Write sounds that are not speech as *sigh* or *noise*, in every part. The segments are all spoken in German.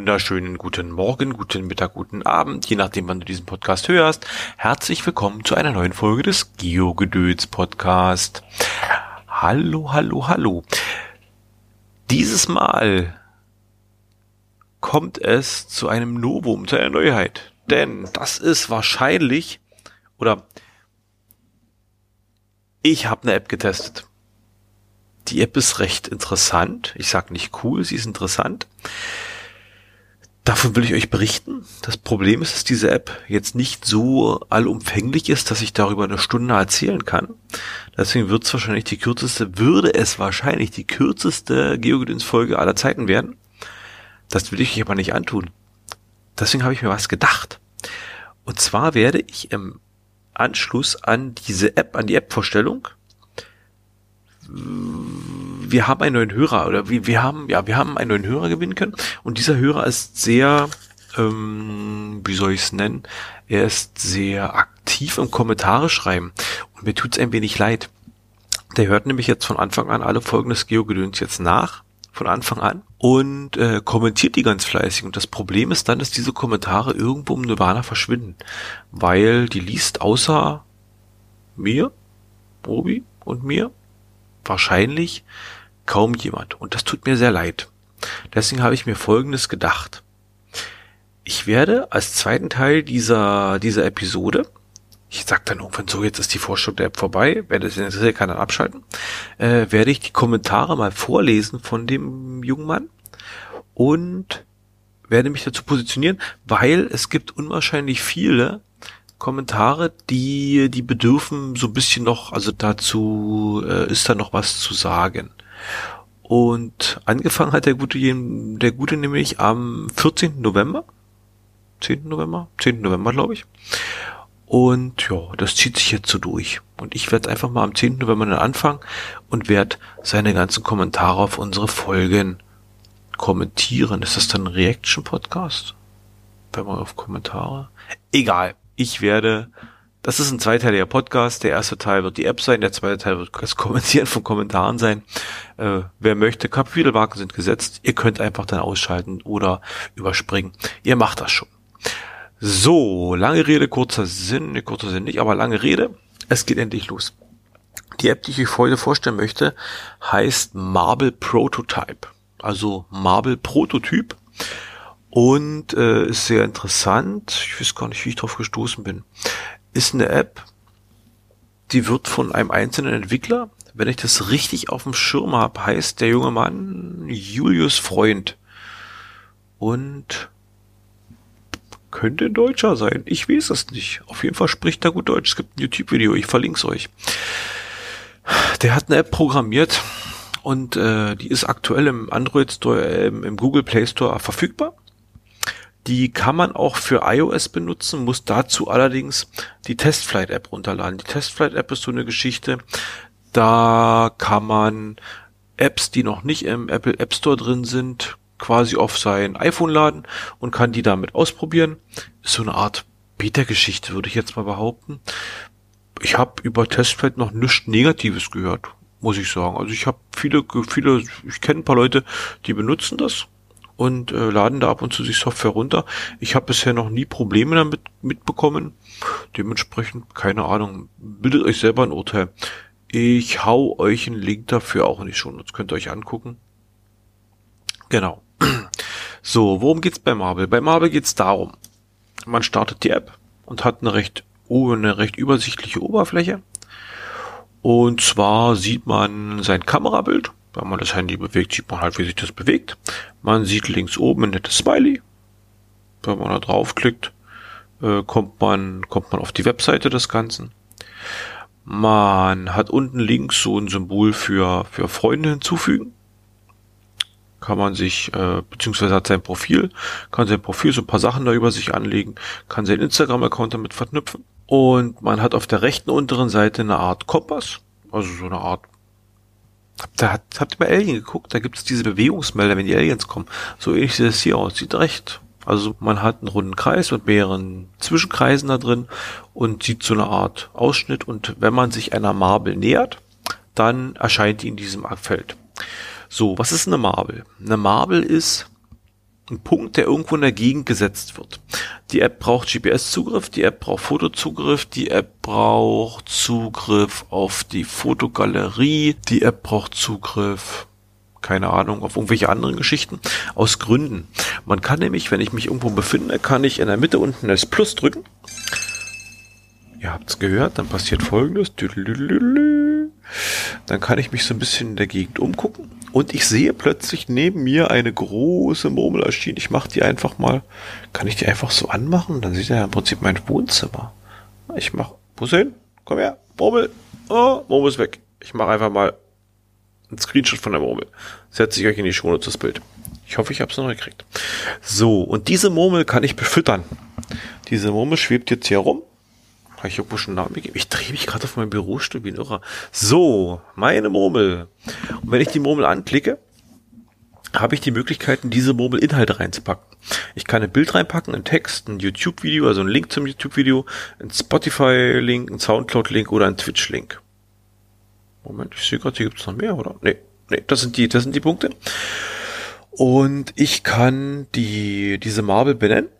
wunderschönen guten Morgen, guten Mittag, guten Abend, je nachdem, wann du diesen Podcast hörst. Herzlich willkommen zu einer neuen Folge des Geogedöns Podcast. Hallo, hallo, hallo. Dieses Mal kommt es zu einem Novum, zu einer Neuheit. Denn das ist wahrscheinlich, oder ich habe eine App getestet. Die App ist recht interessant. Ich sag nicht cool, sie ist interessant. Davon will ich euch berichten. Das Problem ist, dass diese App jetzt nicht so allumfänglich ist, dass ich darüber eine Stunde erzählen kann. Deswegen wird es wahrscheinlich die kürzeste, würde es wahrscheinlich die kürzeste Geogedöns-Folge aller Zeiten werden. Das will ich euch aber nicht antun. Deswegen habe ich mir was gedacht. Und zwar werde ich im Anschluss an diese App, an die App-Vorstellung, wir haben einen neuen Hörer oder wir, wir haben, ja, wir haben einen neuen Hörer gewinnen können und dieser Hörer ist sehr, ähm, wie soll ich es nennen? Er ist sehr aktiv im Kommentare schreiben und mir tut's ein wenig leid. Der hört nämlich jetzt von Anfang an alle Folgen des Geogedöns jetzt nach, von Anfang an und äh, kommentiert die ganz fleißig. Und das Problem ist dann, dass diese Kommentare irgendwo im Nirvana verschwinden, weil die liest außer mir, Obi und mir wahrscheinlich kaum jemand. Und das tut mir sehr leid. Deswegen habe ich mir Folgendes gedacht. Ich werde als zweiten Teil dieser, dieser Episode, ich sag dann irgendwann so, jetzt ist die Vorstellung der App vorbei, werde es interessiert, kann dann abschalten, äh, werde ich die Kommentare mal vorlesen von dem jungen Mann und werde mich dazu positionieren, weil es gibt unwahrscheinlich viele Kommentare, die, die bedürfen so ein bisschen noch, also dazu äh, ist da noch was zu sagen. Und angefangen hat der Gute, der Gute nämlich am 14. November. 10. November? 10. November, glaube ich. Und ja, das zieht sich jetzt so durch. Und ich werde einfach mal am 10. November dann anfangen und werde seine ganzen Kommentare auf unsere Folgen kommentieren. Ist das dann ein Reaction-Podcast? Wenn man auf Kommentare? Egal. Ich werde das ist ein zweiteiliger Podcast. Der erste Teil wird die App sein, der zweite Teil wird das Kommentieren von Kommentaren sein. Äh, wer möchte, Kapitelmarken sind gesetzt. Ihr könnt einfach dann ausschalten oder überspringen. Ihr macht das schon. So, lange Rede, kurzer Sinn, ne, kurzer Sinn nicht, aber lange Rede. Es geht endlich los. Die App, die ich euch heute vorstellen möchte, heißt Marble Prototype. Also Marble Prototyp und äh, ist sehr interessant. Ich weiß gar nicht, wie ich drauf gestoßen bin ist eine App, die wird von einem einzelnen Entwickler, wenn ich das richtig auf dem Schirm habe, heißt der junge Mann Julius Freund. Und könnte ein Deutscher sein. Ich weiß es nicht. Auf jeden Fall spricht er gut Deutsch. Es gibt ein YouTube-Video, ich verlinke es euch. Der hat eine App programmiert und äh, die ist aktuell im Android Store, äh, im Google Play Store verfügbar. Die kann man auch für iOS benutzen, muss dazu allerdings die Testflight App runterladen. Die Testflight App ist so eine Geschichte, da kann man Apps, die noch nicht im Apple App Store drin sind, quasi auf sein iPhone laden und kann die damit ausprobieren. Ist so eine Art Beta-Geschichte, würde ich jetzt mal behaupten. Ich habe über Testflight noch nichts Negatives gehört, muss ich sagen. Also ich habe viele, viele, ich kenne ein paar Leute, die benutzen das und äh, laden da ab und zu sich Software runter. Ich habe bisher noch nie Probleme damit mitbekommen. Dementsprechend, keine Ahnung, bildet euch selber ein Urteil. Ich hau euch einen Link dafür auch nicht schon. Das könnt ihr euch angucken. Genau. *clears throat* So, worum geht's bei Marvel? Bei Marvel geht's darum, man startet die App und hat eine recht, eine recht übersichtliche Oberfläche. Und zwar sieht man sein Kamerabild wenn man das Handy bewegt, sieht man halt, wie sich das bewegt. Man sieht links oben ein nettes Smiley. Wenn man da draufklickt, äh, kommt man, kommt man auf die Webseite des Ganzen. Man hat unten links so ein Symbol für, für Freunde hinzufügen. Kann man sich, äh, beziehungsweise hat sein Profil, kann sein Profil so ein paar Sachen da über sich anlegen, kann sein Instagram-Account damit verknüpfen. Und man hat auf der rechten unteren Seite eine Art Kompass, also so eine Art Habt ihr, habt ihr bei Alien geguckt? Da gibt es diese Bewegungsmelder, wenn die Aliens kommen. So ähnlich sieht es hier aus. Sieht recht. Also man hat einen runden Kreis mit mehreren Zwischenkreisen da drin und sieht so eine Art Ausschnitt. Und wenn man sich einer Marble nähert, dann erscheint die in diesem Feld. So, was ist eine Marble? Eine Marble ist ein Punkt, der irgendwo in der Gegend gesetzt wird. Die App braucht GPS-Zugriff, die App braucht Fotozugriff, die App braucht Zugriff auf die Fotogalerie, die App braucht Zugriff, keine Ahnung, auf irgendwelche anderen Geschichten, aus Gründen. Man kann nämlich, wenn ich mich irgendwo befinde, kann ich in der Mitte unten das Plus drücken. Ihr habt's gehört, dann passiert folgendes. Dann kann ich mich so ein bisschen in der Gegend umgucken und ich sehe plötzlich neben mir eine große Murmel erschienen. Ich mache die einfach mal. Kann ich die einfach so anmachen? Dann sieht er ja im Prinzip mein Wohnzimmer. Ich mach. Wo ist hin? Komm her. Murmel. Oh, Murmel ist weg. Ich mache einfach mal ein Screenshot von der Murmel. Setze ich euch in die Show das Bild. Ich hoffe, ich habe es noch gekriegt. So, und diese Murmel kann ich befüttern. Diese Murmel schwebt jetzt hier rum habe ich irgendwo schon einen Namen gegeben? Ich drehe mich gerade auf meinem Bürostuhl wie ein Irrer. So, meine Murmel. Und wenn ich die Murmel anklicke, habe ich die Möglichkeiten, diese Murmel Inhalte reinzupacken. Ich kann ein Bild reinpacken, ein Text, ein YouTube-Video, also ein Link zum YouTube-Video, ein Spotify-Link, ein Soundcloud-Link oder ein Twitch-Link. Moment, ich sehe gerade, hier gibt es noch mehr, oder? Nee, nee, das sind die, das sind die Punkte. Und ich kann die, diese Marble benennen.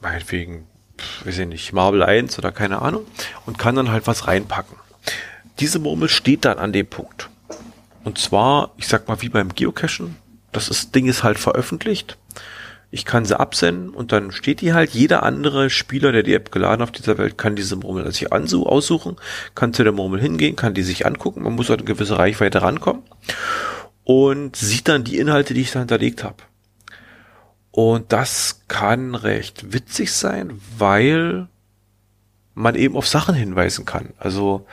Meinetwegen weiß ich nicht, Marble 1 oder keine Ahnung und kann dann halt was reinpacken. Diese Murmel steht dann an dem Punkt. Und zwar, ich sag mal, wie beim Geocachen, das ist, Ding ist halt veröffentlicht. Ich kann sie absenden und dann steht die halt. Jeder andere Spieler, der die App geladen auf dieser Welt, kann diese Murmel sich aussuchen, kann zu der Murmel hingehen, kann die sich angucken. Man muss halt eine gewisse Reichweite rankommen und sieht dann die Inhalte, die ich da hinterlegt habe. Und das kann recht witzig sein, weil man eben auf Sachen hinweisen kann. Also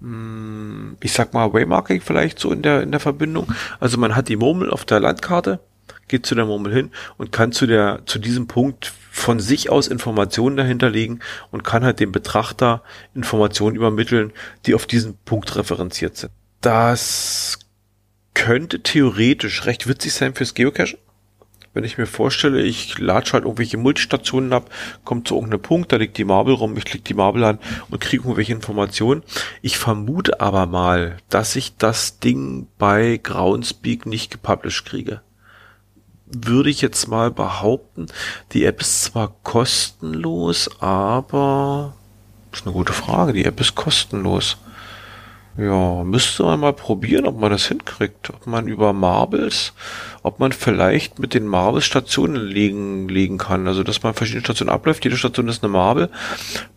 hm, ich sag mal Waymarking vielleicht so in der in der Verbindung. Also man hat die Murmel auf der Landkarte, geht zu der Murmel hin und kann zu der zu diesem Punkt von sich aus Informationen dahinterlegen und kann halt dem Betrachter Informationen übermitteln, die auf diesen Punkt referenziert sind. Das könnte theoretisch recht witzig sein fürs Geocachen wenn ich mir vorstelle, ich latsch halt irgendwelche Multistationen ab, kommt zu irgendeinem Punkt, da liegt die Marble rum, ich klicke die Marble an und kriege irgendwelche Informationen. Ich vermute aber mal, dass ich das Ding bei Groundspeak nicht gepublished kriege. Würde ich jetzt mal behaupten, die App ist zwar kostenlos, aber ist eine gute Frage, die App ist kostenlos. Ja, müsste man mal probieren, ob man das hinkriegt. Ob man über Marbles, ob man vielleicht mit den Marbles Stationen legen, legen kann. Also, dass man verschiedene Stationen abläuft. Jede Station ist eine Marble.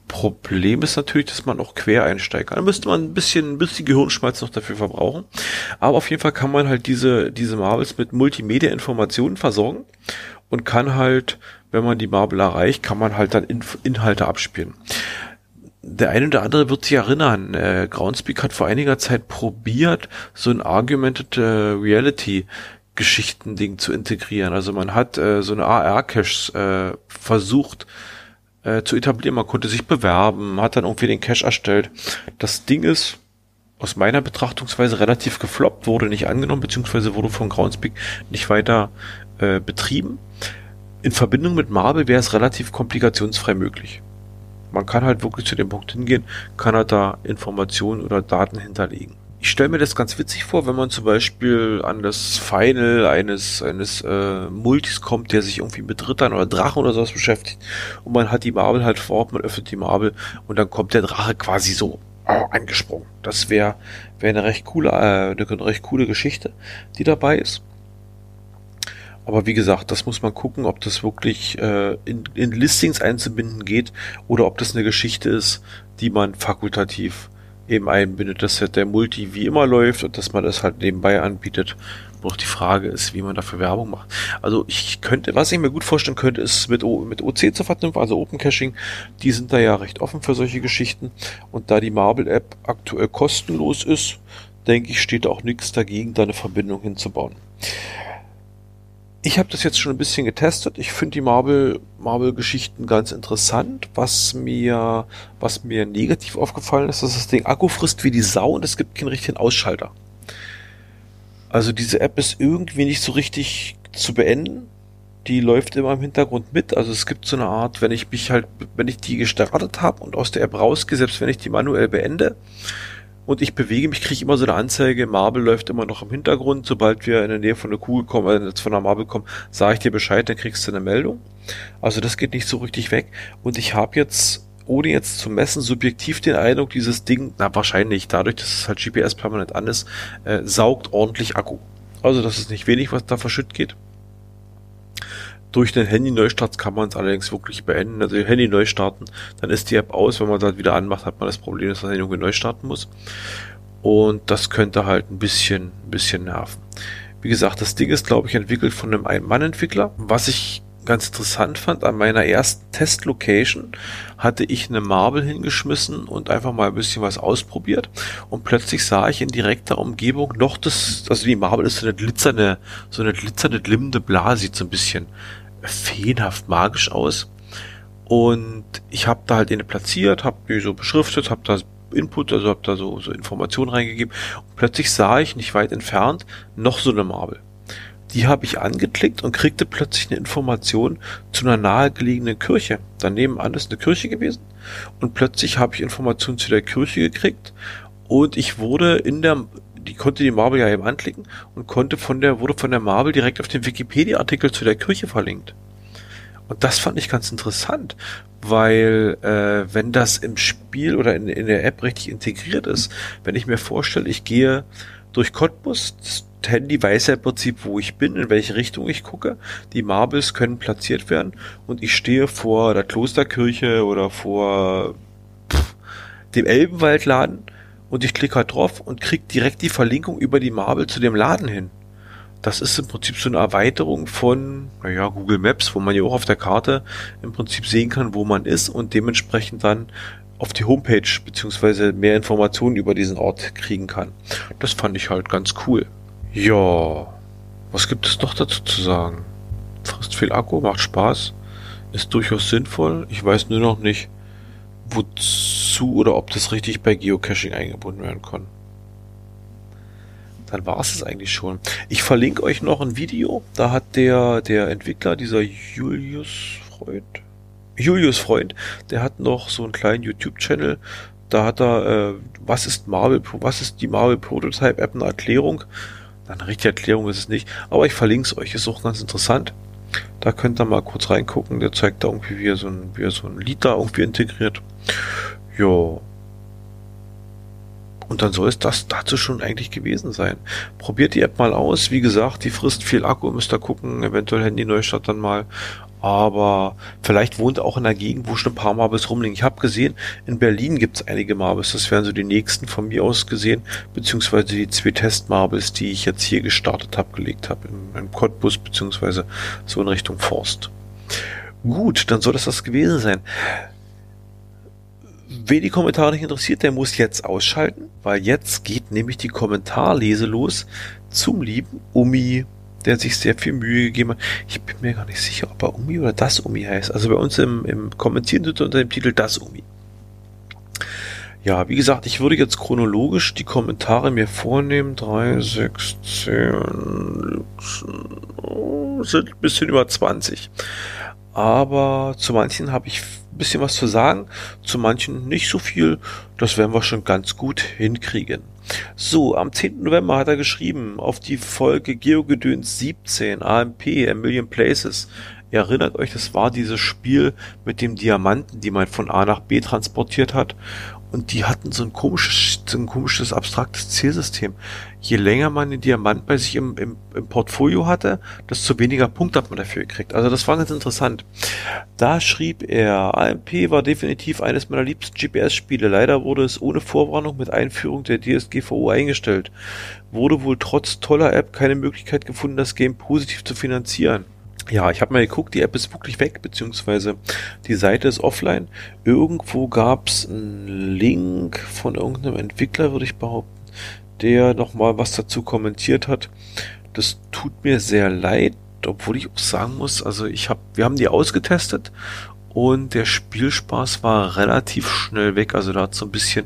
Problem ist natürlich, dass man auch quer einsteigen kann. Da müsste man ein bisschen, ein bisschen Gehirnschmalz noch dafür verbrauchen. Aber auf jeden Fall kann man halt diese, diese Marbles mit Multimedia-Informationen versorgen und kann halt, wenn man die Marble erreicht, kann man halt dann Inhalte abspielen der eine oder andere wird sich erinnern, äh, Groundspeak hat vor einiger Zeit probiert, so ein Argumented äh, Reality Geschichten-Ding zu integrieren. Also man hat äh, so eine AR-Cache äh, versucht äh, zu etablieren. Man konnte sich bewerben, hat dann irgendwie den Cache erstellt. Das Ding ist aus meiner Betrachtungsweise relativ gefloppt, wurde nicht angenommen, beziehungsweise wurde von Groundspeak nicht weiter äh, betrieben. In Verbindung mit Marble wäre es relativ komplikationsfrei möglich man kann halt wirklich zu dem Punkt hingehen, kann er da Informationen oder Daten hinterlegen. Ich stelle mir das ganz witzig vor, wenn man zum Beispiel an das Final eines, eines äh, Multis kommt, der sich irgendwie mit Rittern oder Drachen oder sowas beschäftigt und man hat die Marble halt vor Ort, man öffnet die Marble und dann kommt der Drache quasi so oh, angesprungen. Das wäre wär eine äh, eine recht coole Geschichte, die dabei ist. Aber wie gesagt, das muss man gucken, ob das wirklich äh, in, in Listings einzubinden geht oder ob das eine Geschichte ist, die man fakultativ eben einbindet, dass halt der Multi wie immer läuft und dass man das halt nebenbei anbietet. Noch die Frage ist, wie man dafür Werbung macht. Also ich könnte, was ich mir gut vorstellen könnte, ist mit, o, mit OC zu verknüpfen, also Open Caching. Die sind da ja recht offen für solche Geschichten. Und da die Marble App aktuell kostenlos ist, denke ich, steht auch nichts dagegen, da eine Verbindung hinzubauen. Ich habe das jetzt schon ein bisschen getestet. Ich finde die Marvel Marvel Geschichten ganz interessant. Was mir was mir negativ aufgefallen ist, dass das Ding Akku frisst wie die Sau und es gibt keinen richtigen Ausschalter. Also diese App ist irgendwie nicht so richtig zu beenden. Die läuft immer im Hintergrund mit. Also es gibt so eine Art, wenn ich mich halt, wenn ich die gestartet habe und aus der App rausgehe, selbst wenn ich die manuell beende, und ich bewege mich, kriege immer so eine Anzeige, Marble läuft immer noch im Hintergrund. Sobald wir in der Nähe von der Kugel kommen, also von der Marble kommen, sage ich dir Bescheid, dann kriegst du eine Meldung. Also das geht nicht so richtig weg. Und ich habe jetzt, ohne jetzt zu messen, subjektiv den Eindruck, dieses Ding, na wahrscheinlich, dadurch, dass es halt GPS permanent an ist, äh, saugt ordentlich Akku. Also das ist nicht wenig, was da verschütt geht. Durch den Handy-Neustart kann man es allerdings wirklich beenden. Also Handy neu starten, dann ist die App aus. Wenn man halt wieder anmacht, hat man das Problem, dass man irgendwie neu starten muss. Und das könnte halt ein bisschen, ein bisschen nerven. Wie gesagt, das Ding ist, glaube ich, entwickelt von einem Ein-Mann-Entwickler. Was ich ganz interessant fand, an meiner ersten Test-Location hatte ich eine Marble hingeschmissen und einfach mal ein bisschen was ausprobiert. Und plötzlich sah ich in direkter Umgebung noch das, also die Marble ist so eine glitzernde, so eine glitzernde, glimmende Blase, so ein bisschen feenhaft magisch aus. Und ich habe da halt eine platziert, habe die so beschriftet, habe da Input, also habe da so, so Informationen reingegeben. Und plötzlich sah ich nicht weit entfernt noch so eine Marble. Die habe ich angeklickt und kriegte plötzlich eine Information zu einer nahegelegenen Kirche. Daneben an ist eine Kirche gewesen. Und plötzlich habe ich Informationen zu der Kirche gekriegt. Und ich wurde in der, die konnte die Marble ja eben anklicken und konnte von der, wurde von der Marble direkt auf den Wikipedia-Artikel zu der Kirche verlinkt. Und das fand ich ganz interessant, weil äh, wenn das im Spiel oder in, in der App richtig integriert ist, wenn ich mir vorstelle, ich gehe durch Cottbus, das Handy weiß ja im Prinzip, wo ich bin, in welche Richtung ich gucke. Die Marbles können platziert werden und ich stehe vor der Klosterkirche oder vor pff, dem Elbenwaldladen und ich klicke halt drauf und krieg direkt die Verlinkung über die Marble zu dem Laden hin. Das ist im Prinzip so eine Erweiterung von, naja, Google Maps, wo man ja auch auf der Karte im Prinzip sehen kann, wo man ist und dementsprechend dann auf die Homepage beziehungsweise mehr Informationen über diesen Ort kriegen kann. Das fand ich halt ganz cool. Ja, was gibt es noch dazu zu sagen? Frisst viel Akku, macht Spaß, ist durchaus sinnvoll. Ich weiß nur noch nicht, wozu oder ob das richtig bei Geocaching eingebunden werden kann. Dann war es es eigentlich schon. Ich verlinke euch noch ein Video. Da hat der, der Entwickler, dieser Julius Freund, Julius Freund, der hat noch so einen kleinen YouTube-Channel. Da hat er, äh, was ist Marvel, was ist die Marvel Prototype App, eine Erklärung. Eine richtige Erklärung ist es nicht, aber ich verlinke es euch, ist auch ganz interessant. Da könnt ihr mal kurz reingucken. Der zeigt da irgendwie, wie er so ein, wie er so ein Lied da irgendwie integriert. Ja. Und dann soll es das dazu schon eigentlich gewesen sein. Probiert die App mal aus. Wie gesagt, die frisst viel Akku, müsst ihr gucken. Eventuell Handy Neustart dann mal. Aber vielleicht wohnt auch in der Gegend, wo schon ein paar Marbes rumliegen. Ich habe gesehen, in Berlin gibt es einige Marbes. Das wären so die nächsten von mir aus gesehen. Beziehungsweise die zwei Test-Marbes, die ich jetzt hier gestartet habe, gelegt habe. Im, Im Cottbus, beziehungsweise so in Richtung Forst. Gut, dann soll das das gewesen sein. Wen die Kommentare nicht interessiert, der muss jetzt ausschalten, weil jetzt geht nämlich die Kommentarlese los zum lieben Umi, der sich sehr viel Mühe gegeben hat. Ich bin mir gar nicht sicher, ob er Umi oder das Umi heißt. Also bei uns im, im Kommentieren er unter dem Titel das Umi. Ja, wie gesagt, ich würde jetzt chronologisch die Kommentare mir vornehmen. Drei, sechs, zehn, sind ein bisschen über 20. Aber zu manchen habe ich bisschen was zu sagen, zu manchen nicht so viel. Das werden wir schon ganz gut hinkriegen. So, am 10. November hat er geschrieben auf die Folge Geogedöns 17, AMP, A Million Places. Ihr erinnert euch, das war dieses Spiel mit dem Diamanten, die man von A nach B transportiert hat und die hatten so ein komisches, so ein komisches abstraktes Zielsystem. Je länger man den Diamant bei sich im, im, im Portfolio hatte, desto weniger Punkte hat man dafür gekriegt. Also das war ganz interessant. Da schrieb er, AMP war definitiv eines meiner liebsten GPS-Spiele. Leider wurde es ohne Vorwarnung mit Einführung der DSGVO eingestellt. Wurde wohl trotz toller App keine Möglichkeit gefunden, das Game positiv zu finanzieren ja, ich habe mal geguckt, die App ist wirklich weg, beziehungsweise die Seite ist offline. Irgendwo gab's einen Link von irgendeinem Entwickler, würde ich behaupten, der nochmal was dazu kommentiert hat. Das tut mir sehr leid, obwohl ich auch sagen muss, also ich habe, wir haben die ausgetestet und der Spielspaß war relativ schnell weg. Also da hat so ein bisschen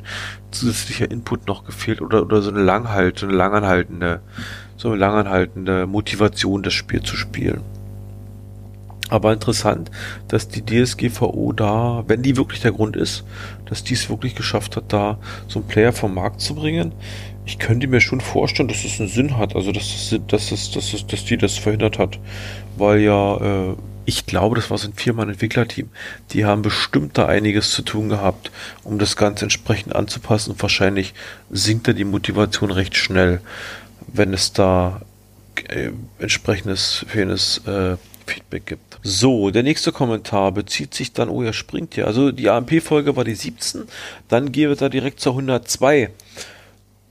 zusätzlicher Input noch gefehlt oder, oder so eine langhalt, so eine langanhaltende, so eine langanhaltende Motivation, das Spiel zu spielen. Aber interessant, dass die DSGVO da, wenn die wirklich der Grund ist, dass die es wirklich geschafft hat, da so einen Player vom Markt zu bringen. Ich könnte mir schon vorstellen, dass es einen Sinn hat, also dass, es, dass, es, dass, es, dass die das verhindert hat. Weil ja, äh, ich glaube, das war so ein Viermann-Entwicklerteam. Die haben bestimmt da einiges zu tun gehabt, um das Ganze entsprechend anzupassen. Wahrscheinlich sinkt da die Motivation recht schnell, wenn es da äh, entsprechendes fehlendes äh, Feedback gibt. So, der nächste Kommentar bezieht sich dann, oh, er springt ja. Also die AMP-Folge war die 17, dann gehen wir da direkt zur 102.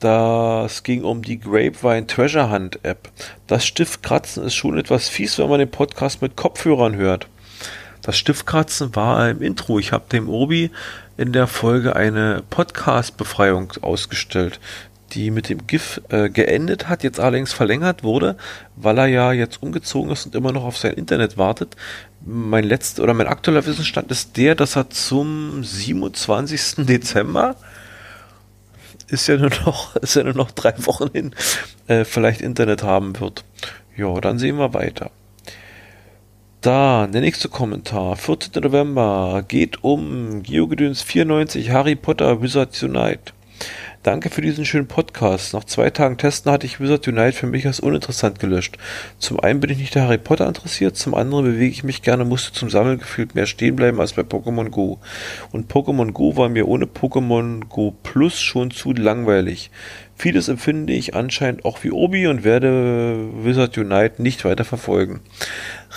Das ging um die Grapevine Treasure Hunt App. Das Stiftkratzen ist schon etwas fies, wenn man den Podcast mit Kopfhörern hört. Das Stiftkratzen war im Intro. Ich habe dem Obi in der Folge eine Podcast-Befreiung ausgestellt die mit dem GIF äh, geendet hat, jetzt allerdings verlängert wurde, weil er ja jetzt umgezogen ist und immer noch auf sein Internet wartet. Mein letzter oder mein aktueller Wissensstand ist der, dass er zum 27. Dezember ist ja nur noch, *laughs* ist ja nur noch drei Wochen hin, äh, vielleicht Internet haben wird. Ja, dann sehen wir weiter. Da, der nächste Kommentar, 14. November, geht um Geogedöns 94 Harry Potter Wizards Unite. Danke für diesen schönen Podcast. Nach zwei Tagen Testen hatte ich Wizard Unite für mich als uninteressant gelöscht. Zum einen bin ich nicht der Harry Potter interessiert, zum anderen bewege ich mich gerne, musste zum Sammeln gefühlt mehr stehen bleiben als bei Pokémon Go. Und Pokémon Go war mir ohne Pokémon Go Plus schon zu langweilig. Vieles empfinde ich anscheinend auch wie Obi und werde Wizard Unite nicht weiter verfolgen.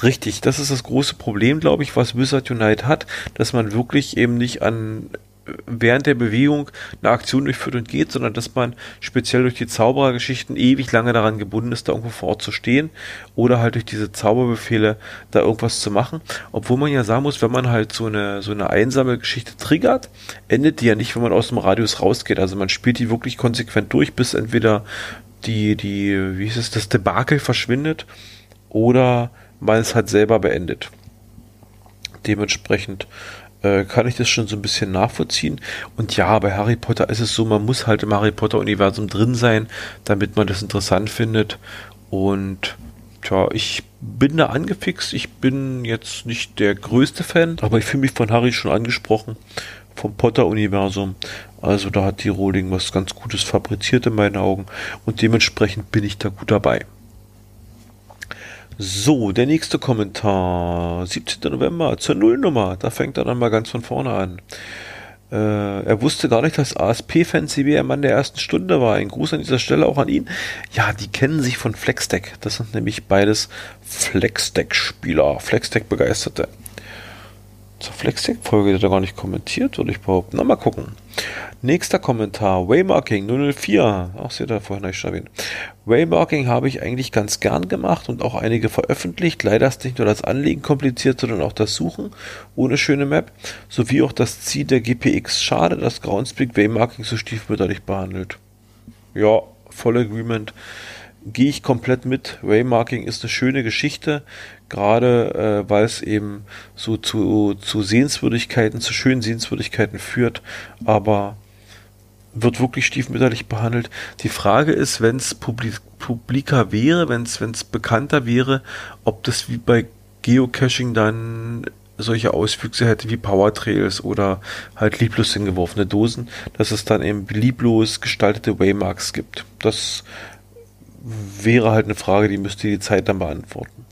Richtig, das ist das große Problem, glaube ich, was Wizard Unite hat, dass man wirklich eben nicht an während der Bewegung eine Aktion durchführt und geht, sondern dass man speziell durch die Zauberergeschichten ewig lange daran gebunden ist, da irgendwo vor Ort zu stehen oder halt durch diese Zauberbefehle da irgendwas zu machen. Obwohl man ja sagen muss, wenn man halt so eine, so eine einsame Geschichte triggert, endet die ja nicht, wenn man aus dem Radius rausgeht. Also man spielt die wirklich konsequent durch, bis entweder die, die, wie hieß es, das Debakel verschwindet oder man es halt selber beendet. Dementsprechend äh, kann ich das schon so ein bisschen nachvollziehen. Und ja, bei Harry Potter ist es so, man muss halt im Harry Potter-Universum drin sein, damit man das interessant findet. Und tja, ich bin da angefixt. Ich bin jetzt nicht der größte Fan, aber ich fühle mich von Harry schon angesprochen. Vom Potter-Universum. Also da hat die Rowling was ganz Gutes fabriziert in meinen Augen. Und dementsprechend bin ich da gut dabei. So, der nächste Kommentar. 17. November zur Nullnummer. Da fängt er dann mal ganz von vorne an. Äh, er wusste gar nicht, dass ASP-Fan CB ein Mann der ersten Stunde war. Ein Gruß an dieser Stelle auch an ihn. Ja, die kennen sich von Flexdeck. Das sind nämlich beides Flexdeck-Spieler, Flexdeck-Begeisterte. Zur Flexdeck-Folge hat er gar nicht kommentiert, würde ich behaupten. Na, mal gucken. Nächster Kommentar. Waymarking 004. Ach, seht ihr vorhin nicht erwähnt. Waymarking habe ich eigentlich ganz gern gemacht und auch einige veröffentlicht. Leider ist nicht nur das Anlegen kompliziert, sondern auch das Suchen ohne schöne Map, sowie auch das Ziel der GPX. Schade, dass Groundspeak Waymarking so stiefmütterlich behandelt. Ja, voll Agreement. Gehe ich komplett mit. Waymarking ist eine schöne Geschichte, gerade äh, weil es eben so zu, zu Sehenswürdigkeiten, zu schönen Sehenswürdigkeiten führt, aber wird wirklich stiefmütterlich behandelt. Die Frage ist, wenn es publik publiker wäre, wenn es bekannter wäre, ob das wie bei Geocaching dann solche Auswüchse hätte wie Powertrails oder halt lieblos hingeworfene Dosen, dass es dann eben lieblos gestaltete Waymarks gibt. Das wäre halt eine Frage, die müsste die Zeit dann beantworten.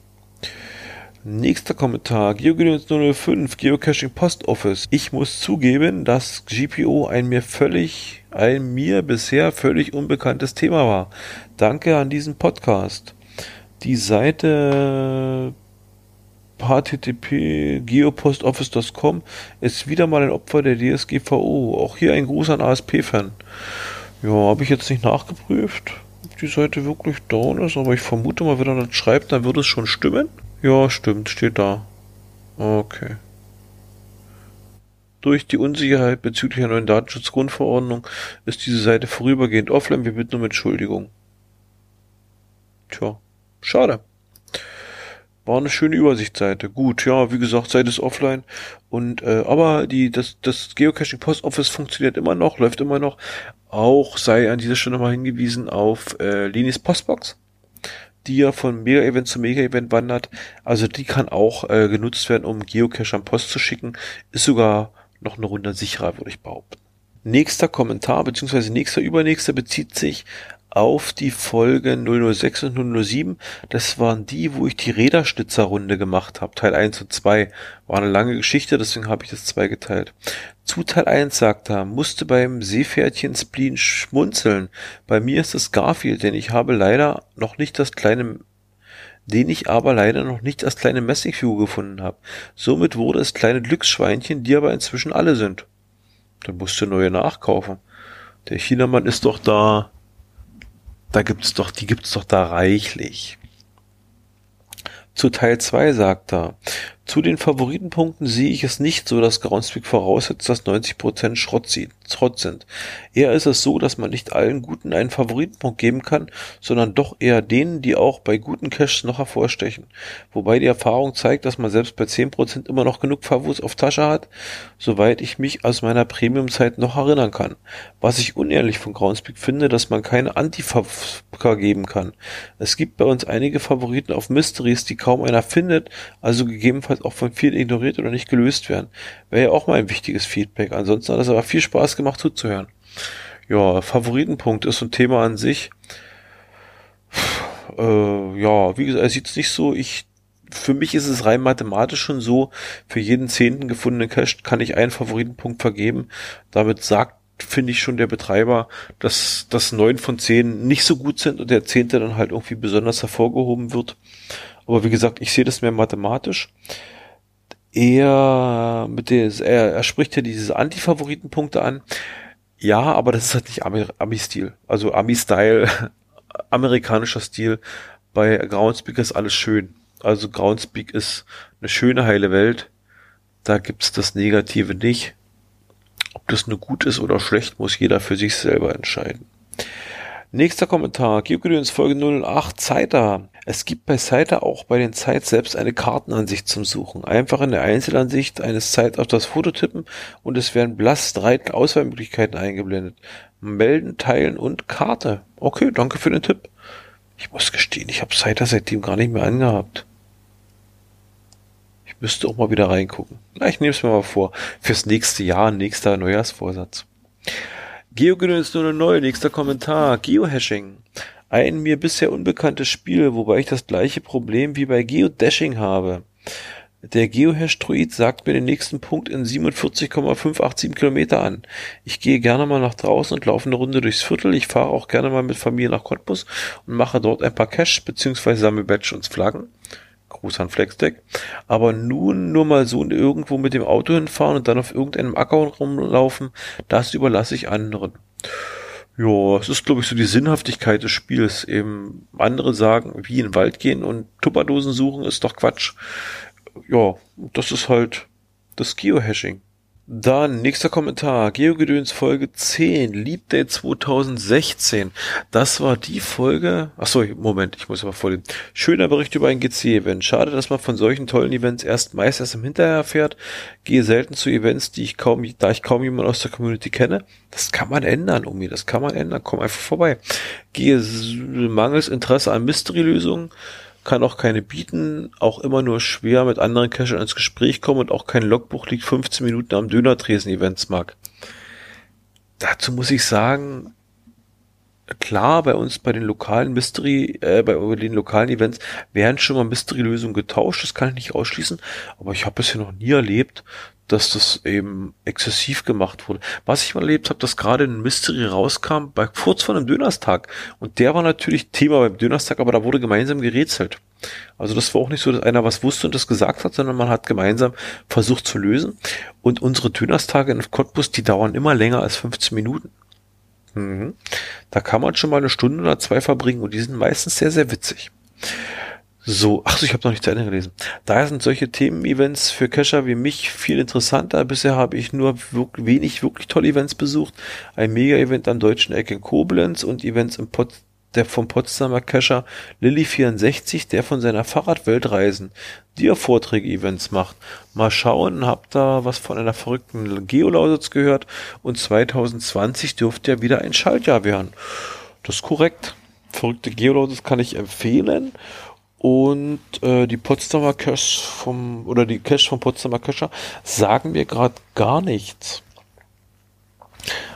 Nächster Kommentar. GeoGenesis 005, Geocaching Post Office. Ich muss zugeben, dass GPO ein mir völlig, ein mir bisher völlig unbekanntes Thema war. Danke an diesen Podcast. Die Seite http geopostoffice.com ist wieder mal ein Opfer der DSGVO. Auch hier ein Gruß an ASP-Fan. Ja, habe ich jetzt nicht nachgeprüft, die Seite wirklich down ist, aber ich vermute mal, wenn er das schreibt, dann würde es schon stimmen. Ja, stimmt, steht da. Okay. Durch die Unsicherheit bezüglich der neuen Datenschutzgrundverordnung ist diese Seite vorübergehend offline. Wir bitten um Entschuldigung. Tja, schade. War eine schöne Übersichtsseite. Gut, ja, wie gesagt, Seite ist offline. Und äh, aber die das das Geocaching Post Office funktioniert immer noch, läuft immer noch. Auch sei an dieser Stelle mal hingewiesen auf äh, Linis Postbox die ja von Mega-Event zu Mega-Event wandert. Also die kann auch äh, genutzt werden, um Geocache am Post zu schicken. Ist sogar noch eine Runde sicherer, würde ich behaupten. Nächster Kommentar, beziehungsweise nächster, übernächster bezieht sich auf die Folge 006 und 007. Das waren die, wo ich die Räderschnitzerrunde gemacht habe. Teil 1 und 2. War eine lange Geschichte, deswegen habe ich das zweigeteilt. Zu Teil 1 sagt er, musste beim Seepferdchen Spleen schmunzeln. Bei mir ist es Garfield, denn ich habe leider noch nicht das kleine den ich aber leider noch nicht als kleine Messingfigur gefunden habe. Somit wurde es kleine Glücksschweinchen, die aber inzwischen alle sind. Dann musst du neue nachkaufen. Der Chinamann ist doch da da gibt's doch, die gibt's doch da reichlich. Zu Teil 2 sagt er, zu den Favoritenpunkten sehe ich es nicht so, dass Groundspeak voraussetzt, dass 90% Schrott, Schrott sind. Eher ist es so, dass man nicht allen Guten einen Favoritenpunkt geben kann, sondern doch eher denen, die auch bei guten Caches noch hervorstechen. Wobei die Erfahrung zeigt, dass man selbst bei 10% immer noch genug Favos auf Tasche hat, soweit ich mich aus meiner Premium-Zeit noch erinnern kann. Was ich unehrlich von Groundspeak finde, dass man keine Anti-Favka geben kann. Es gibt bei uns einige Favoriten auf Mysteries, die kaum einer findet, also gegebenenfalls halt auch von vielen ignoriert oder nicht gelöst werden. Wäre ja auch mal ein wichtiges Feedback. Ansonsten hat es aber viel Spaß gemacht zuzuhören. Ja, Favoritenpunkt ist ein Thema an sich. Äh, ja, wie gesagt, er sieht es nicht so. Ich, für mich ist es rein mathematisch schon so, für jeden zehnten gefundenen Cache kann ich einen Favoritenpunkt vergeben. Damit sagt finde ich schon der Betreiber, dass das neun von zehn nicht so gut sind und der zehnte dann halt irgendwie besonders hervorgehoben wird. Aber wie gesagt, ich sehe das mehr mathematisch. Er, mit der, er, er spricht ja diese Anti-Favoritenpunkte an. Ja, aber das ist halt nicht Ami-Stil. Also Ami-Style, *laughs* amerikanischer Stil. Bei Groundspeak ist alles schön. Also Groundspeak ist eine schöne, heile Welt. Da gibt's das Negative nicht. Ob das nur gut ist oder schlecht, muss jeder für sich selber entscheiden. Nächster Kommentar. Geogedöns Folge 08 Zeiter. Es gibt bei Zeiter auch bei den Zeit selbst eine Kartenansicht zum Suchen. Einfach in der Einzelansicht eines Zeit auf das Foto tippen und es werden blass drei Auswahlmöglichkeiten eingeblendet. Melden, teilen und Karte. Okay, danke für den Tipp. Ich muss gestehen, ich habe Zeiter seitdem gar nicht mehr angehabt. Ich müsste auch mal wieder reingucken. Na, ich nehme es mir mal vor. Fürs nächste Jahr, nächster Neujahrsvorsatz. GeoGenüss nur neu, nächster Kommentar. Geohashing. Ein mir bisher unbekanntes Spiel, wobei ich das gleiche Problem wie bei Geodashing habe. Der Geohash-Druid sagt mir den nächsten Punkt in 47,587 Kilometer an. Ich gehe gerne mal nach draußen und laufe eine Runde durchs Viertel. Ich fahre auch gerne mal mit Familie nach Cottbus und mache dort ein paar Cash bzw. sammle Badge und Flaggen. Gruß an Flexdeck. Aber nun nur mal so irgendwo mit dem Auto hinfahren und dann auf irgendeinem Acker rumlaufen, das überlasse ich anderen. Ja, es ist, glaube ich, so die Sinnhaftigkeit des Spiels. Eben andere sagen, wie in den Wald gehen und Tupperdosen suchen, ist doch Quatsch. Ja, das ist halt das Geohashing. Dann nächster Kommentar, Geogedöns Folge 10, Leap Day 2016. Das war die Folge. Ach so, Moment, ich muss aber vorlesen. Schöner Bericht über ein GC-Event. Schade, dass man von solchen tollen Events erst meist erst im Hinterher erfährt. Gehe selten zu Events, die ich kaum, da ich kaum jemanden aus der Community kenne. Das kann man ändern, Omi, das kann man ändern. Komm einfach vorbei. Gehe mangels Interesse an Mystery-Lösungen kann auch keine bieten, auch immer nur schwer mit anderen Cachern ins Gespräch kommen und auch kein Logbuch liegt 15 Minuten am Dönertresen Mark. Dazu muss ich sagen, klar, bei uns bei den lokalen Mystery, äh, bei den lokalen Events werden schon mal Mystery-Lösungen getauscht, das kann ich nicht ausschließen, aber ich habe bisher noch nie erlebt, dass das eben exzessiv gemacht wurde. Was ich mal erlebt habe, dass gerade ein Mystery rauskam, bei kurz vor einem Dönerstag. Und der war natürlich Thema beim Dönerstag, aber da wurde gemeinsam gerätselt. Also das war auch nicht so, dass einer was wusste und das gesagt hat, sondern man hat gemeinsam versucht zu lösen. Und unsere Dönerstage in Cottbus, die dauern immer länger als 15 Minuten. Mhm. Da kann man schon mal eine Stunde oder zwei verbringen und die sind meistens sehr, sehr witzig. So, ach so, ich habe noch nicht zu Ende gelesen. Daher sind solche Themen-Events für Cacher wie mich viel interessanter. Bisher habe ich nur wirklich, wenig wirklich tolle Events besucht. Ein Mega-Event am deutschen Eck in Koblenz und Events im Pot der vom Potsdamer Cacher Lilly64, der von seiner Fahrradweltreisen dir Vorträge-Events macht. Mal schauen, hab da was von einer verrückten Geolausitz gehört und 2020 dürfte ja wieder ein Schaltjahr werden. Das ist korrekt. verrückte Geolaudes kann ich empfehlen. Und äh, die Potsdamer Cache vom, oder die Cache vom Potsdamer Cacher sagen mir gerade gar nichts.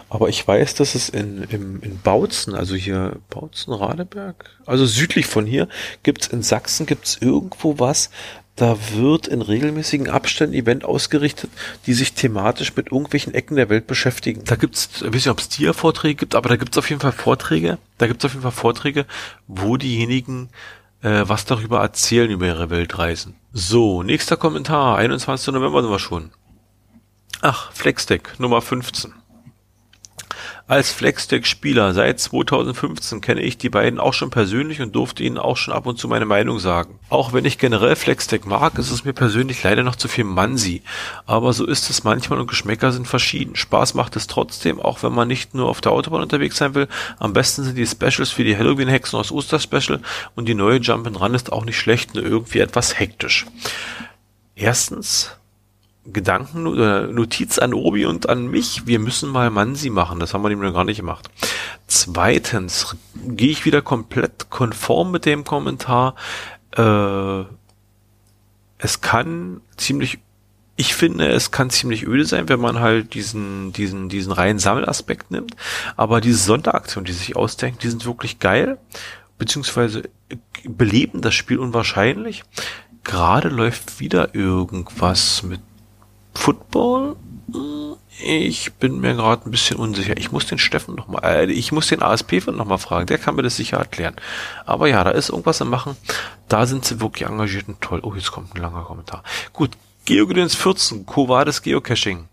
Aber ich weiß, dass es in, in, in Bautzen, also hier Bautzen, Radeberg, also südlich von hier, gibt's in Sachsen, gibt's irgendwo was, da wird in regelmäßigen Abständen Event ausgerichtet, die sich thematisch mit irgendwelchen Ecken der Welt beschäftigen. Da gibt's, ich weiß nicht, ob es Dia-Vorträge gibt, aber da gibt's auf jeden Fall Vorträge, da gibt's auf jeden Fall Vorträge, wo diejenigen äh, was darüber erzählen über ihre Weltreisen. So, nächster Kommentar, 21. November sind wir schon. Ach, Flexdeck, Nummer 15. Als Flexdeck-Spieler seit 2015 kenne ich die beiden auch schon persönlich und durfte ihnen auch schon ab und zu meine Meinung sagen. Auch wenn ich generell Flexdeck mag, ist es mir persönlich leider noch zu viel Mansi. Aber so ist es manchmal und Geschmäcker sind verschieden. Spaß macht es trotzdem, auch wenn man nicht nur auf der Autobahn unterwegs sein will. Am besten sind die Specials für die Halloween-Hexen aus Osterspecial und die neue Jump'n'Run ist auch nicht schlecht, nur irgendwie etwas hektisch. Erstens, Gedanken oder Notiz an Obi und an mich. Wir müssen mal Mansi machen. Das haben wir nämlich noch gar nicht gemacht. Zweitens gehe ich wieder komplett konform mit dem Kommentar. Äh, es kann ziemlich ich finde, es kann ziemlich öde sein, wenn man halt diesen, diesen, diesen reinen Sammelaspekt nimmt. Aber diese Sonderaktionen, die sich ausdenken, die sind wirklich geil, beziehungsweise beleben das Spiel unwahrscheinlich. Gerade läuft wieder irgendwas mit Football? Ich bin mir gerade ein bisschen unsicher. Ich muss den Steffen noch mal, äh, ich muss den ASP noch mal fragen. Der kann mir das sicher erklären. Aber ja, da ist irgendwas am Machen. Da sind sie wirklich engagiert und toll. Oh, jetzt kommt ein langer Kommentar. Gut. GeoGedöns 14, Covades Geocaching.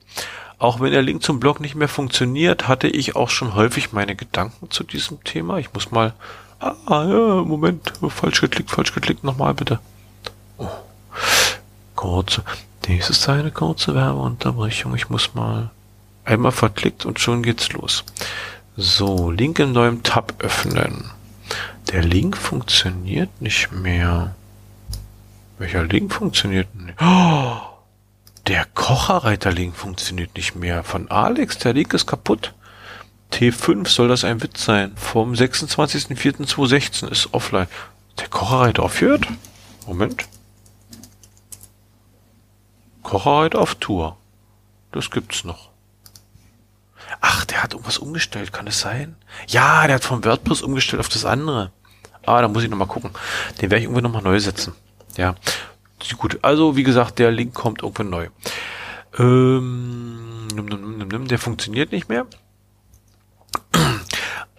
Auch wenn der Link zum Blog nicht mehr funktioniert, hatte ich auch schon häufig meine Gedanken zu diesem Thema. Ich muss mal, ah, ja, Moment, falsch geklickt, falsch geklickt, nochmal bitte. Oh. Kurz. Dies ist eine kurze Werbeunterbrechung. Ich muss mal einmal verklickt und schon geht's los. So, Link in neuem Tab öffnen. Der Link funktioniert nicht mehr. Welcher Link funktioniert nicht? Oh, der Kocherreiter-Link funktioniert nicht mehr. Von Alex, der Link ist kaputt. T5 soll das ein Witz sein. Vom 26.04.2016 ist offline. Der Kocherreiter aufhört? Moment. Kocherheit auf Tour. Das gibt's noch. Ach, der hat irgendwas umgestellt, kann es sein? Ja, der hat vom WordPress umgestellt auf das andere. Ah, da muss ich nochmal gucken. Den werde ich irgendwie nochmal neu setzen. Ja. Gut, also wie gesagt, der Link kommt irgendwann neu. Ähm, der funktioniert nicht mehr.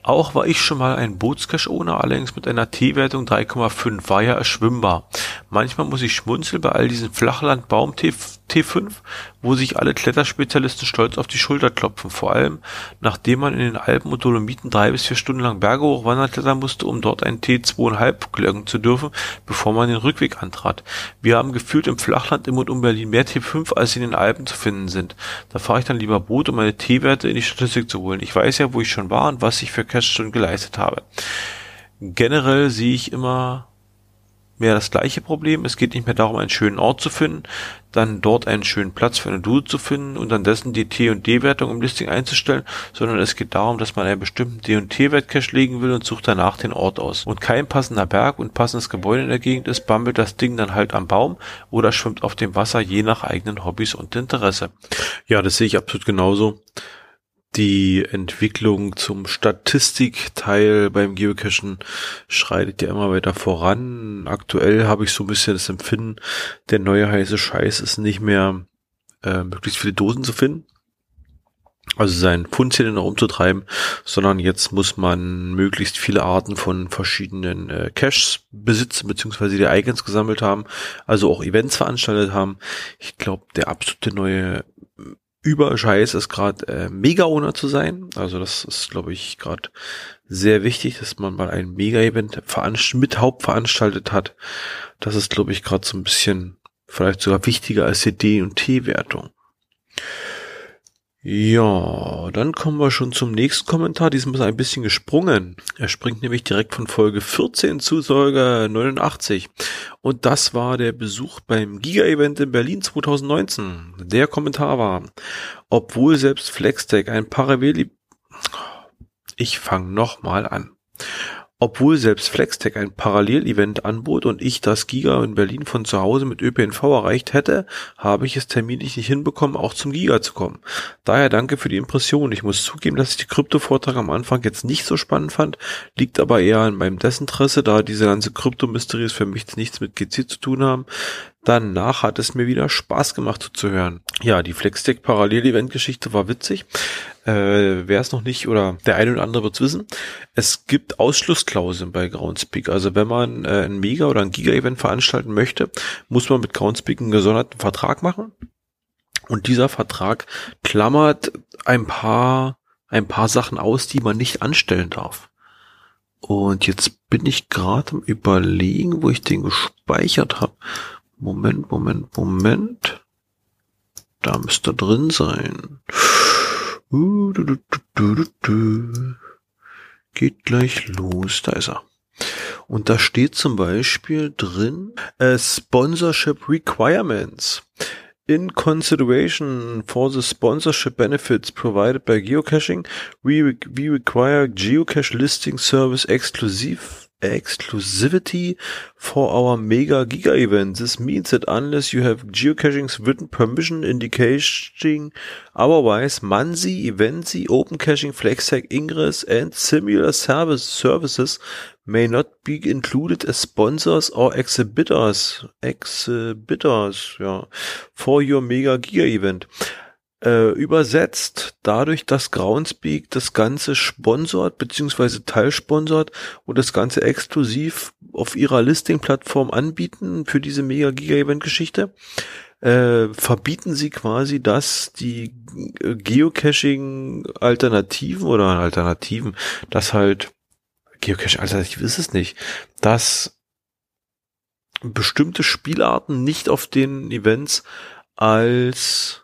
Auch war ich schon mal ein Bootscache-Owner, allerdings mit einer T-Wertung 3,5, war ja erschwimmbar. Manchmal muss ich schmunzeln bei all diesen Flachland-Baum-T5, wo sich alle Kletterspezialisten stolz auf die Schulter klopfen, vor allem nachdem man in den Alpen und Dolomiten drei bis vier Stunden lang Berge hochwandern klettern musste, um dort einen T2,5 gelegen zu dürfen, bevor man den Rückweg antrat. Wir haben gefühlt im Flachland im und um Berlin mehr T5 als in den Alpen zu finden sind. Da fahre ich dann lieber Boot, um meine T-Werte in die Statistik zu holen. Ich weiß ja, wo ich schon war und was ich für Cache-Stunden geleistet habe. Generell sehe ich immer mehr das gleiche Problem. Es geht nicht mehr darum, einen schönen Ort zu finden, dann dort einen schönen Platz für eine Dude zu finden und dann dessen die T- und D-Wertung im Listing einzustellen, sondern es geht darum, dass man einen bestimmten D- und T-Wert-Cache legen will und sucht danach den Ort aus. Und kein passender Berg und passendes Gebäude in der Gegend ist, bammelt das Ding dann halt am Baum oder schwimmt auf dem Wasser, je nach eigenen Hobbys und Interesse. Ja, das sehe ich absolut genauso die Entwicklung zum Statistikteil beim Geocachen schreitet ja immer weiter voran. Aktuell habe ich so ein bisschen das Empfinden, der neue heiße Scheiß ist nicht mehr äh, möglichst viele Dosen zu finden, also seinen Fundzählen noch umzutreiben, sondern jetzt muss man möglichst viele Arten von verschiedenen äh, Caches besitzen, beziehungsweise die eigens gesammelt haben, also auch Events veranstaltet haben. Ich glaube, der absolute neue Überscheiß ist gerade äh, Mega-Owner zu sein. Also das ist, glaube ich, gerade sehr wichtig, dass man mal ein Mega-Event mit Hauptveranstaltet hat. Das ist, glaube ich, gerade so ein bisschen vielleicht sogar wichtiger als die D- und T-Wertung. Ja, dann kommen wir schon zum nächsten Kommentar. Diesmal ein bisschen gesprungen. Er springt nämlich direkt von Folge 14 zu Folge 89. Und das war der Besuch beim Giga-Event in Berlin 2019. Der Kommentar war, obwohl selbst Flextech ein Paraveli... Ich fange nochmal an. Obwohl selbst Flextech ein Parallelevent anbot und ich das Giga in Berlin von zu Hause mit ÖPNV erreicht hätte, habe ich es terminlich nicht hinbekommen, auch zum Giga zu kommen. Daher danke für die Impression. Ich muss zugeben, dass ich die Krypto-Vortrag am Anfang jetzt nicht so spannend fand, liegt aber eher an meinem Desinteresse, da diese ganze Krypto-Mysteries für mich nichts mit GC zu tun haben. Danach hat es mir wieder Spaß gemacht zuzuhören. Ja, die Flextech Parallel-Event-Geschichte war witzig. Äh, Wer es noch nicht oder der eine oder andere wird es wissen. Es gibt Ausschlussklauseln bei Groundspeak. Also wenn man äh, ein Mega- oder ein Giga-Event veranstalten möchte, muss man mit Groundspeak einen gesonderten Vertrag machen. Und dieser Vertrag klammert ein paar, ein paar Sachen aus, die man nicht anstellen darf. Und jetzt bin ich gerade am überlegen, wo ich den gespeichert habe. Moment, Moment, Moment. Da müsste drin sein. Geht gleich los. Da ist er. Und da steht zum Beispiel drin, äh, Sponsorship Requirements. In consideration for the sponsorship benefits provided by geocaching, we, we require geocache listing service exclusive exclusivity for our mega giga event. This means that unless you have geocaching's written permission indicating otherwise, Mansi, Eventsi, Open Caching, FlexTag, Ingress and similar service services may not be included as sponsors or exhibitors, exhibitors, ja, for your mega giga event. Äh, übersetzt dadurch, dass Groundspeak das Ganze sponsort beziehungsweise teilsponsort und das Ganze exklusiv auf ihrer Listing-Plattform anbieten für diese Mega-Giga-Event-Geschichte, äh, verbieten sie quasi, dass die Geocaching-Alternativen oder Alternativen, dass halt Geocaching-Alternativ ist es nicht, dass bestimmte Spielarten nicht auf den Events als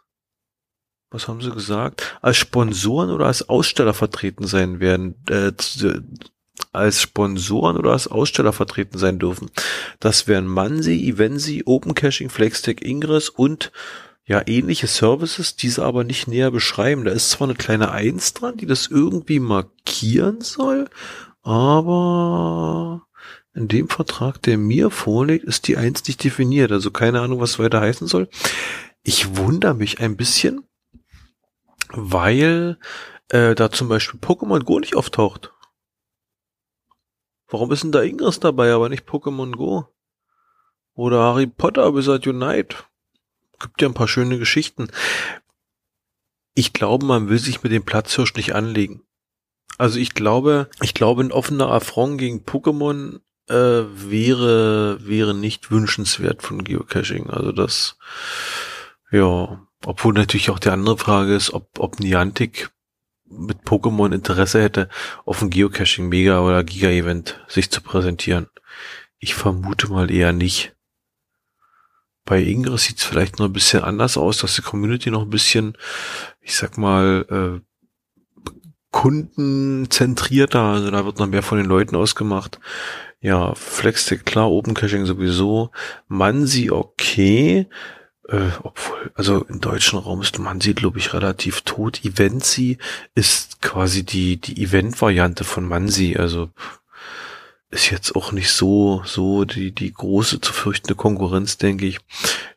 was haben sie gesagt, als Sponsoren oder als Aussteller vertreten sein werden, äh, als Sponsoren oder als Aussteller vertreten sein dürfen. Das wären Mansi, Evensi, Open Caching, Flextech, Ingress und ja ähnliche Services, diese aber nicht näher beschreiben. Da ist zwar eine kleine Eins dran, die das irgendwie markieren soll, aber in dem Vertrag, der mir vorliegt, ist die Eins nicht definiert. Also keine Ahnung, was weiter heißen soll. Ich wundere mich ein bisschen, weil äh, da zum Beispiel Pokémon Go nicht auftaucht. Warum ist denn da Ingress dabei, aber nicht Pokémon Go? Oder Harry Potter Wizard Unite. Gibt ja ein paar schöne Geschichten. Ich glaube, man will sich mit dem Platzhirsch nicht anlegen. Also ich glaube, ich glaube, ein offener Affront gegen Pokémon äh, wäre, wäre nicht wünschenswert von Geocaching. Also das, ja, obwohl natürlich auch die andere Frage ist, ob, ob Niantic mit Pokémon Interesse hätte, auf ein Geocaching Mega oder Giga Event sich zu präsentieren. Ich vermute mal eher nicht. Bei Ingress sieht es vielleicht noch ein bisschen anders aus, dass die Community noch ein bisschen, ich sag mal, äh, kundenzentrierter, also da wird noch mehr von den Leuten ausgemacht. Ja, Flextech klar, Open Caching sowieso. Mansi okay. Äh, obwohl, also im deutschen Raum ist man sieht, glaube ich, relativ tot. Eventsi ist quasi die, die Event-Variante von Mansi, also ist jetzt auch nicht so, so die, die große zu fürchtende Konkurrenz, denke ich.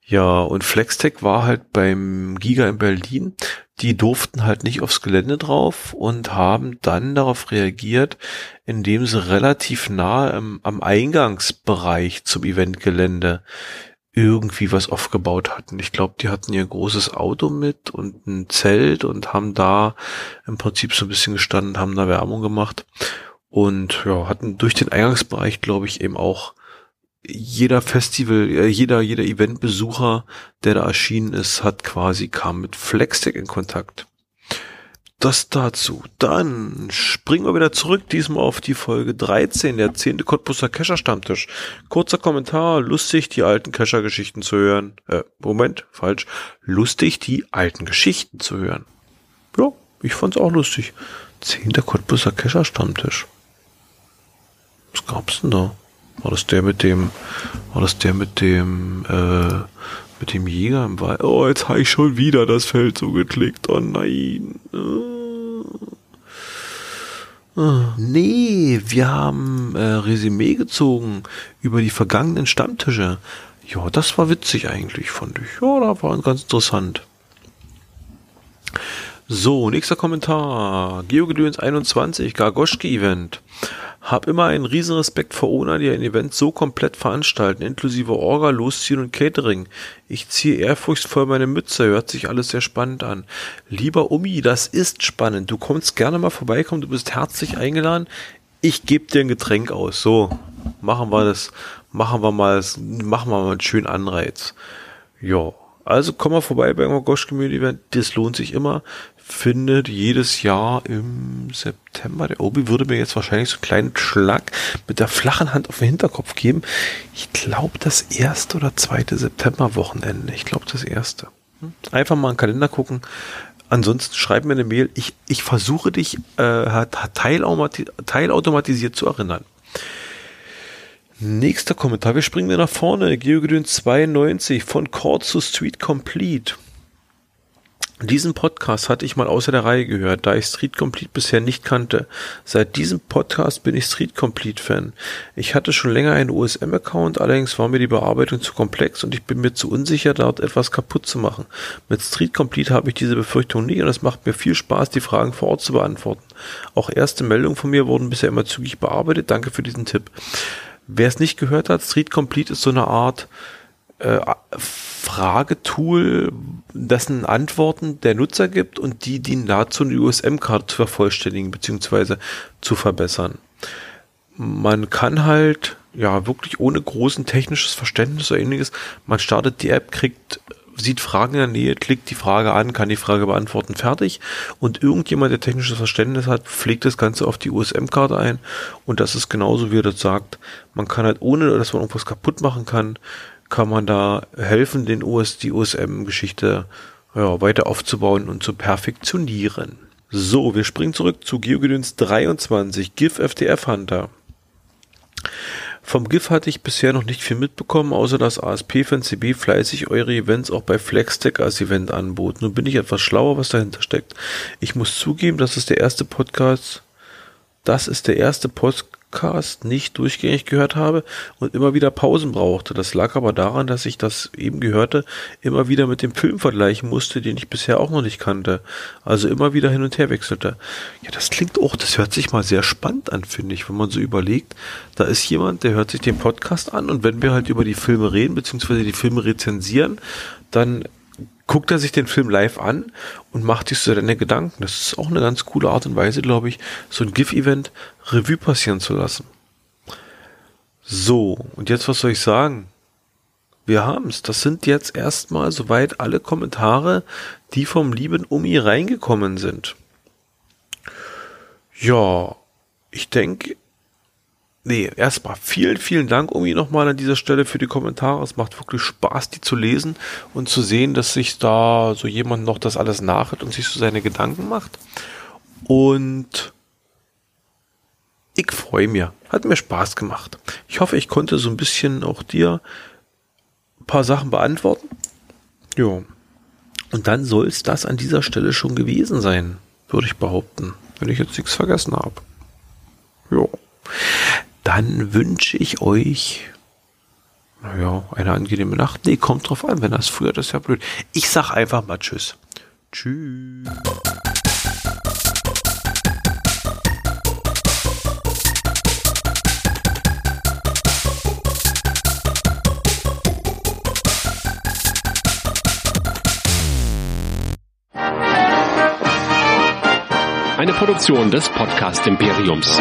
Ja, und Flextech war halt beim Giga in Berlin. Die durften halt nicht aufs Gelände drauf und haben dann darauf reagiert, indem sie relativ nah am, am Eingangsbereich zum Eventgelände irgendwie was aufgebaut hatten. Ich glaube, die hatten ihr großes Auto mit und ein Zelt und haben da im Prinzip so ein bisschen gestanden, haben da Werbung gemacht und ja, hatten durch den Eingangsbereich, glaube ich, eben auch jeder Festival, äh, jeder, jeder Eventbesucher, der da erschienen ist, hat quasi kam mit Flextech in Kontakt. Das dazu. Dann springen wir wieder zurück, diesmal auf die Folge 13, der zehnte Cottbusser Kescher Stammtisch. Kurzer Kommentar, lustig, die alten Kescher Geschichten zu hören. Äh, Moment, falsch. Lustig, die alten Geschichten zu hören. Ja, ich fand's auch lustig. Zehnter Cottbusser Kescher Stammtisch. Was gab's denn da? War das der mit dem, war das der mit dem, äh, mit dem Jäger im Wald. Oh, jetzt habe ich schon wieder das Feld so geklickt. Oh nein. Nee, wir haben äh, Resümee gezogen über die vergangenen Stammtische. Ja, das war witzig eigentlich, fand ich. Ja, da war ganz interessant. So, nächster Kommentar. GeoGedöns 21, Gargoschke-Event. Hab immer einen riesen Respekt vor ONA, die ein Event so komplett veranstalten, inklusive Orga, Losziehen und Catering. Ich ziehe ehrfurchtsvoll meine Mütze, hört sich alles sehr spannend an. Lieber Umi, das ist spannend. Du kommst gerne mal vorbeikommen, du bist herzlich eingeladen. Ich gebe dir ein Getränk aus. So, machen wir das, machen wir mal, machen wir mal einen schönen Anreiz. Ja, also komm mal vorbei beim Gosh Community Event. Das lohnt sich immer findet jedes Jahr im September. Der Obi würde mir jetzt wahrscheinlich so einen kleinen Schlag mit der flachen Hand auf den Hinterkopf geben. Ich glaube das erste oder zweite September-Wochenende. Ich glaube das erste. Hm? Einfach mal einen Kalender gucken. Ansonsten schreib mir eine Mail. Ich, ich versuche dich äh, teilautomatisiert zu erinnern. Nächster Kommentar. Wir springen nach vorne. Geogedön 92 von Chord zu Street Complete. Diesen Podcast hatte ich mal außer der Reihe gehört, da ich Street Complete bisher nicht kannte. Seit diesem Podcast bin ich Street Complete Fan. Ich hatte schon länger einen OSM-Account, allerdings war mir die Bearbeitung zu komplex und ich bin mir zu unsicher, dort etwas kaputt zu machen. Mit Street Complete habe ich diese Befürchtung nie und es macht mir viel Spaß, die Fragen vor Ort zu beantworten. Auch erste Meldungen von mir wurden bisher immer zügig bearbeitet. Danke für diesen Tipp. Wer es nicht gehört hat, Street Complete ist so eine Art äh, Fragetool, dessen Antworten der Nutzer gibt und die dienen dazu, die USM-Karte zu vervollständigen bzw. zu verbessern. Man kann halt ja wirklich ohne großen technisches Verständnis oder ähnliches, man startet die App, kriegt sieht Fragen in der Nähe, klickt die Frage an, kann die Frage beantworten, fertig. Und irgendjemand, der technisches Verständnis hat, pflegt das Ganze auf die USM-Karte ein. Und das ist genauso, wie er das sagt. Man kann halt, ohne dass man irgendwas kaputt machen kann, kann man da helfen, den OS, die OSM-Geschichte ja, weiter aufzubauen und zu perfektionieren. So, wir springen zurück zu GeoGedöns 23, GIF FTF Hunter. Vom GIF hatte ich bisher noch nicht viel mitbekommen, außer dass ASP von CB fleißig eure Events auch bei Flextech als Event anbot. Nun bin ich etwas schlauer, was dahinter steckt. Ich muss zugeben, das ist der erste Podcast, das ist der erste Podcast, nicht durchgängig gehört habe und immer wieder Pausen brauchte. Das lag aber daran, dass ich das eben gehörte, immer wieder mit dem Film vergleichen musste, den ich bisher auch noch nicht kannte. Also immer wieder hin und her wechselte. Ja, das klingt auch, das hört sich mal sehr spannend an, finde ich, wenn man so überlegt. Da ist jemand, der hört sich den Podcast an und wenn wir halt über die Filme reden, beziehungsweise die Filme rezensieren, dann guckt er sich den Film live an und macht sich so seine Gedanken. Das ist auch eine ganz coole Art und Weise, glaube ich, so ein GIF-Event Revue passieren zu lassen. So, und jetzt was soll ich sagen? Wir haben's. Das sind jetzt erstmal soweit alle Kommentare, die vom lieben Umi reingekommen sind. Ja, ich denke, Nee, erstmal vielen, vielen Dank, Umi, nochmal an dieser Stelle für die Kommentare. Es macht wirklich Spaß, die zu lesen und zu sehen, dass sich da so jemand noch das alles nachhört und sich so seine Gedanken macht. Und ich freue mich. Hat mir Spaß gemacht. Ich hoffe, ich konnte so ein bisschen auch dir ein paar Sachen beantworten. Ja. Und dann soll es das an dieser Stelle schon gewesen sein, würde ich behaupten, wenn ich jetzt nichts vergessen habe. Ja dann wünsche ich euch naja, eine angenehme Nacht. Nee, kommt drauf an, wenn das früher, das ist ja blöd. Ich sag einfach mal Tschüss. Tschüss. Eine Produktion des Podcast Imperiums.